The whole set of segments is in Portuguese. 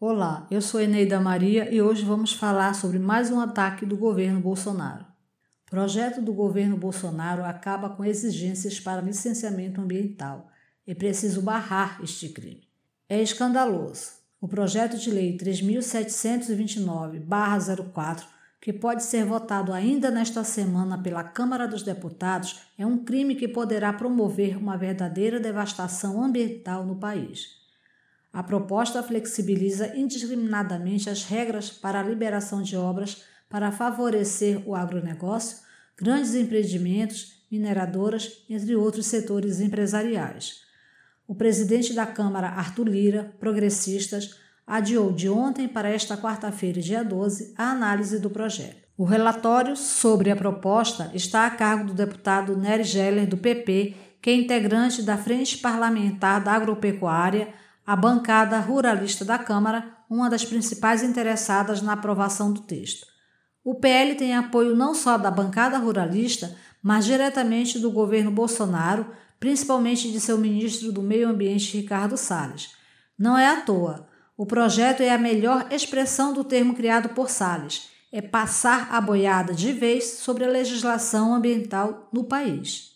Olá, eu sou Eneida Maria e hoje vamos falar sobre mais um ataque do governo Bolsonaro. O projeto do governo Bolsonaro acaba com exigências para licenciamento ambiental. É preciso barrar este crime. É escandaloso. O projeto de lei 3729-04, que pode ser votado ainda nesta semana pela Câmara dos Deputados, é um crime que poderá promover uma verdadeira devastação ambiental no país. A proposta flexibiliza indiscriminadamente as regras para a liberação de obras para favorecer o agronegócio, grandes empreendimentos, mineradoras, entre outros setores empresariais. O presidente da Câmara, Arthur Lira, progressistas, adiou de ontem para esta quarta-feira, dia 12, a análise do projeto. O relatório sobre a proposta está a cargo do deputado Nery Geller, do PP, que é integrante da Frente Parlamentar da Agropecuária, a bancada ruralista da Câmara, uma das principais interessadas na aprovação do texto. O PL tem apoio não só da bancada ruralista, mas diretamente do governo Bolsonaro, principalmente de seu ministro do Meio Ambiente, Ricardo Salles. Não é à toa. O projeto é a melhor expressão do termo criado por Salles. É passar a boiada de vez sobre a legislação ambiental no país.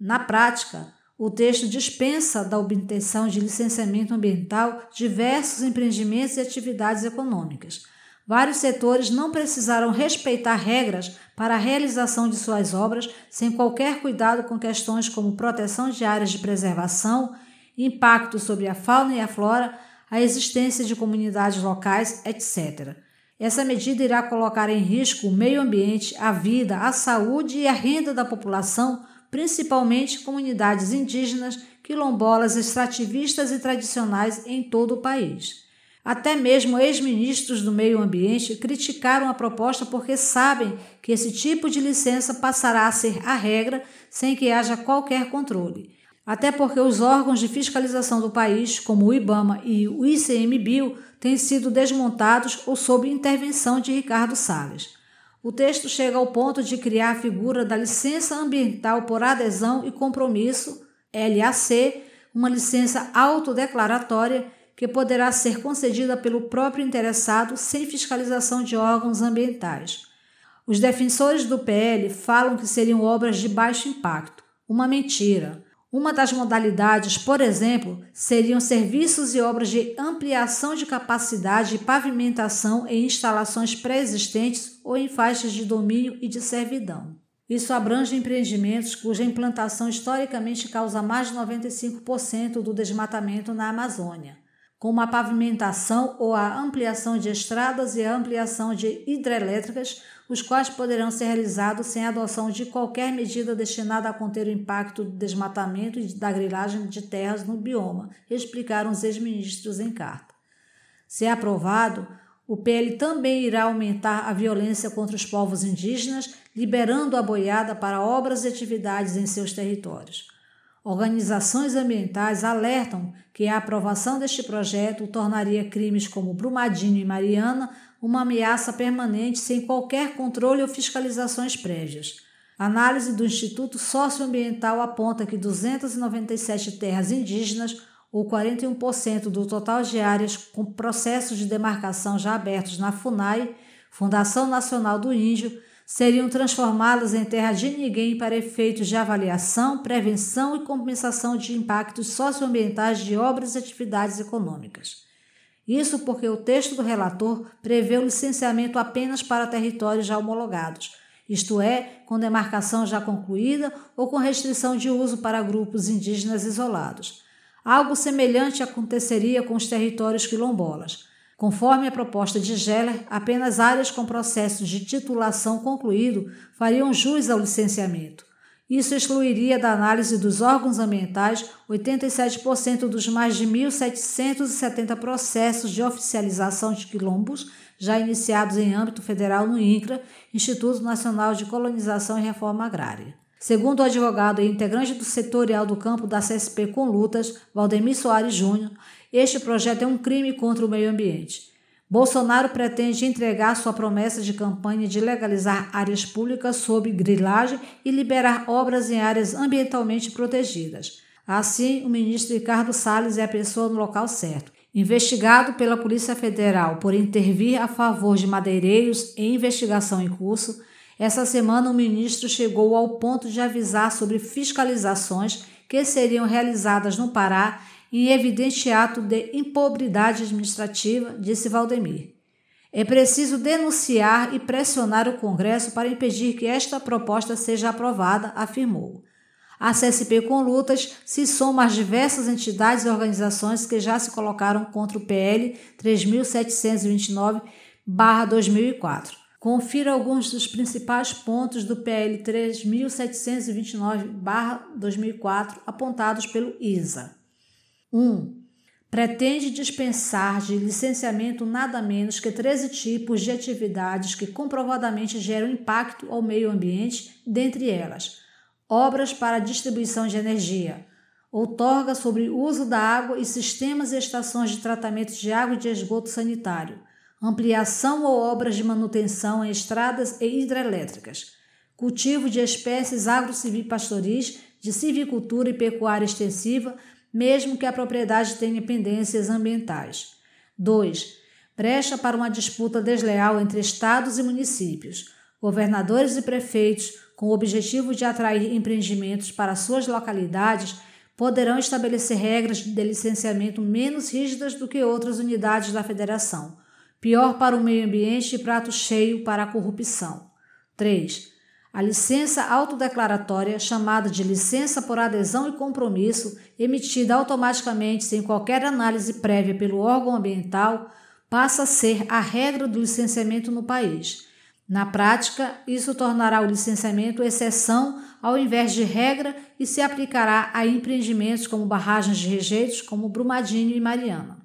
Na prática, o texto dispensa da obtenção de licenciamento ambiental diversos empreendimentos e atividades econômicas. Vários setores não precisaram respeitar regras para a realização de suas obras sem qualquer cuidado com questões como proteção de áreas de preservação, impacto sobre a fauna e a flora, a existência de comunidades locais, etc. Essa medida irá colocar em risco o meio ambiente, a vida, a saúde e a renda da população principalmente comunidades indígenas, quilombolas, extrativistas e tradicionais em todo o país. Até mesmo ex-ministros do meio ambiente criticaram a proposta porque sabem que esse tipo de licença passará a ser a regra sem que haja qualquer controle. Até porque os órgãos de fiscalização do país, como o IBAMA e o ICMBio, têm sido desmontados ou sob intervenção de Ricardo Salles. O texto chega ao ponto de criar a figura da licença ambiental por adesão e compromisso, LAC, uma licença autodeclaratória que poderá ser concedida pelo próprio interessado sem fiscalização de órgãos ambientais. Os defensores do PL falam que seriam obras de baixo impacto. Uma mentira. Uma das modalidades, por exemplo, seriam serviços e obras de ampliação de capacidade e pavimentação em instalações pré-existentes ou em faixas de domínio e de servidão. Isso abrange empreendimentos cuja implantação historicamente causa mais de 95% do desmatamento na Amazônia como a pavimentação ou a ampliação de estradas e a ampliação de hidrelétricas, os quais poderão ser realizados sem adoção de qualquer medida destinada a conter o impacto do desmatamento e da grilagem de terras no bioma, explicaram os ex-ministros em carta. Se é aprovado, o PL também irá aumentar a violência contra os povos indígenas, liberando a boiada para obras e atividades em seus territórios. Organizações ambientais alertam que a aprovação deste projeto tornaria crimes como Brumadinho e Mariana uma ameaça permanente sem qualquer controle ou fiscalizações prévias. Análise do Instituto Socioambiental aponta que 297 terras indígenas, ou 41% do total de áreas com processos de demarcação já abertos na FUNAI, Fundação Nacional do Índio, seriam transformadas em terra de ninguém para efeitos de avaliação, prevenção e compensação de impactos socioambientais de obras e atividades econômicas. Isso porque o texto do relator prevê o licenciamento apenas para territórios já homologados, isto é, com demarcação já concluída ou com restrição de uso para grupos indígenas isolados. Algo semelhante aconteceria com os territórios quilombolas. Conforme a proposta de Geller, apenas áreas com processo de titulação concluído fariam jus ao licenciamento. Isso excluiria da análise dos órgãos ambientais 87% dos mais de 1.770 processos de oficialização de quilombos já iniciados em âmbito federal no INCRA, Instituto Nacional de Colonização e Reforma Agrária. Segundo o advogado e integrante do setorial do campo da CSP com lutas, Valdemir Soares Júnior, este projeto é um crime contra o meio ambiente. Bolsonaro pretende entregar sua promessa de campanha de legalizar áreas públicas sob grilagem e liberar obras em áreas ambientalmente protegidas. Assim, o ministro Ricardo Salles é a pessoa no local certo. Investigado pela Polícia Federal por intervir a favor de madeireiros em investigação em curso, essa semana o ministro chegou ao ponto de avisar sobre fiscalizações que seriam realizadas no Pará em evidente ato de impobridade administrativa, disse Valdemir. É preciso denunciar e pressionar o Congresso para impedir que esta proposta seja aprovada, afirmou. A CSP com lutas se soma às diversas entidades e organizações que já se colocaram contra o PL 3729-2004. Confira alguns dos principais pontos do PL 3729-2004 apontados pelo ISA. 1 pretende dispensar de licenciamento nada menos que 13 tipos de atividades que comprovadamente geram impacto ao meio ambiente, dentre elas: obras para distribuição de energia, outorga sobre uso da água e sistemas e estações de tratamento de água e de esgoto sanitário, ampliação ou obras de manutenção em estradas e hidrelétricas, cultivo de espécies agro-civipastoris, de civicultura e pecuária extensiva mesmo que a propriedade tenha pendências ambientais. 2. Brecha para uma disputa desleal entre estados e municípios. Governadores e prefeitos, com o objetivo de atrair empreendimentos para suas localidades, poderão estabelecer regras de licenciamento menos rígidas do que outras unidades da federação. Pior para o meio ambiente e prato cheio para a corrupção. 3. A licença autodeclaratória, chamada de licença por adesão e compromisso, emitida automaticamente sem qualquer análise prévia pelo órgão ambiental, passa a ser a regra do licenciamento no país. Na prática, isso tornará o licenciamento exceção ao invés de regra e se aplicará a empreendimentos como barragens de rejeitos como Brumadinho e Mariana.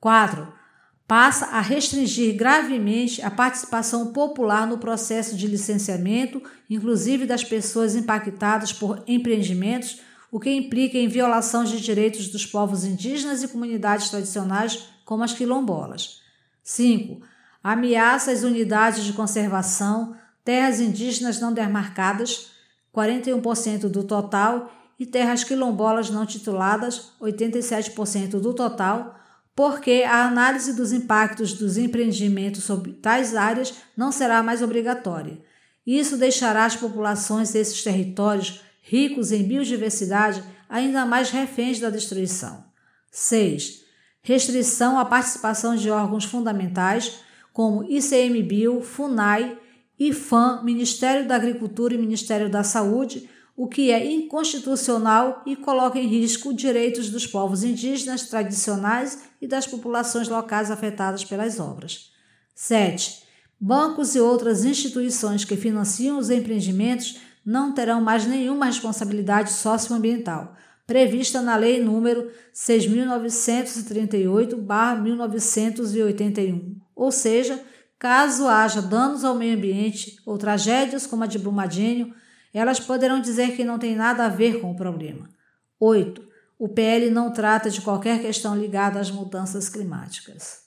4 passa a restringir gravemente a participação popular no processo de licenciamento, inclusive das pessoas impactadas por empreendimentos, o que implica em violação de direitos dos povos indígenas e comunidades tradicionais, como as quilombolas. 5. Ameaça às unidades de conservação, terras indígenas não demarcadas, 41% do total, e terras quilombolas não tituladas, 87% do total, porque a análise dos impactos dos empreendimentos sobre tais áreas não será mais obrigatória. Isso deixará as populações desses territórios, ricos em biodiversidade, ainda mais reféns da destruição. 6. Restrição à participação de órgãos fundamentais, como ICMBio, FUNAI, IFAM, Ministério da Agricultura e Ministério da Saúde, o que é inconstitucional e coloca em risco direitos dos povos indígenas tradicionais e das populações locais afetadas pelas obras. 7. Bancos e outras instituições que financiam os empreendimentos não terão mais nenhuma responsabilidade socioambiental, prevista na Lei nº 6.938-1981, ou seja, caso haja danos ao meio ambiente ou tragédias como a de Brumadinho, elas poderão dizer que não tem nada a ver com o problema. 8. O PL não trata de qualquer questão ligada às mudanças climáticas.